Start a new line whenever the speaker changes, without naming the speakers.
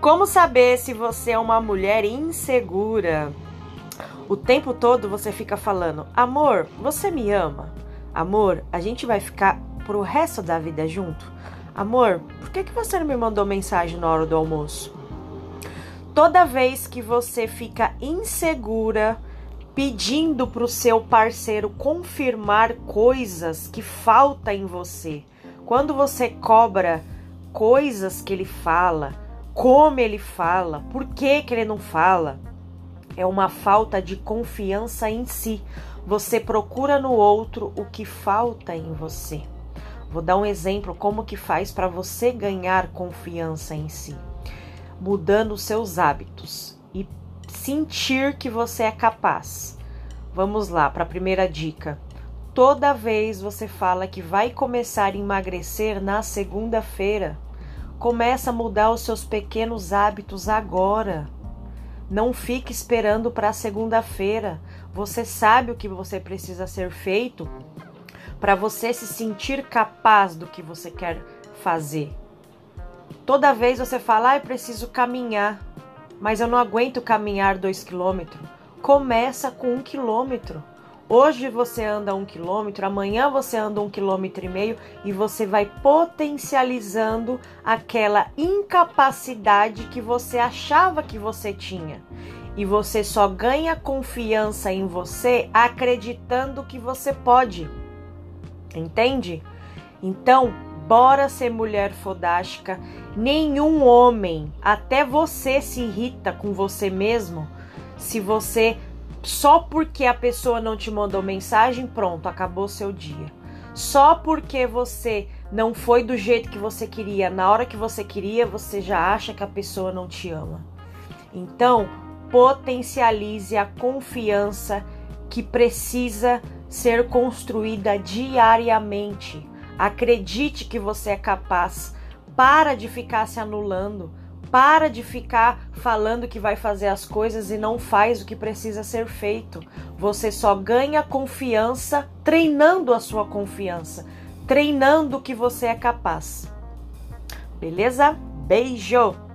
Como saber se você é uma mulher insegura? O tempo todo você fica falando: Amor, você me ama? Amor, a gente vai ficar pro resto da vida junto? Amor, por que, que você não me mandou mensagem na hora do almoço? Toda vez que você fica insegura, pedindo pro seu parceiro confirmar coisas que falta em você, quando você cobra coisas que ele fala, como ele fala, por que, que ele não fala. É uma falta de confiança em si. Você procura no outro o que falta em você. Vou dar um exemplo como que faz para você ganhar confiança em si. Mudando seus hábitos e sentir que você é capaz. Vamos lá para a primeira dica. Toda vez você fala que vai começar a emagrecer na segunda-feira, Começa a mudar os seus pequenos hábitos agora. Não fique esperando para segunda-feira. Você sabe o que você precisa ser feito para você se sentir capaz do que você quer fazer. Toda vez você fala, ah, eu preciso caminhar, mas eu não aguento caminhar dois quilômetros. Começa com um quilômetro. Hoje você anda um quilômetro, amanhã você anda um quilômetro e meio e você vai potencializando aquela incapacidade que você achava que você tinha. E você só ganha confiança em você acreditando que você pode. Entende? Então, bora ser mulher fodástica. Nenhum homem, até você se irrita com você mesmo se você só porque a pessoa não te mandou mensagem, pronto, acabou seu dia. Só porque você não foi do jeito que você queria, na hora que você queria, você já acha que a pessoa não te ama. Então, potencialize a confiança que precisa ser construída diariamente. Acredite que você é capaz. Para de ficar se anulando. Para de ficar falando que vai fazer as coisas e não faz o que precisa ser feito. Você só ganha confiança treinando a sua confiança, treinando o que você é capaz. Beleza? Beijo!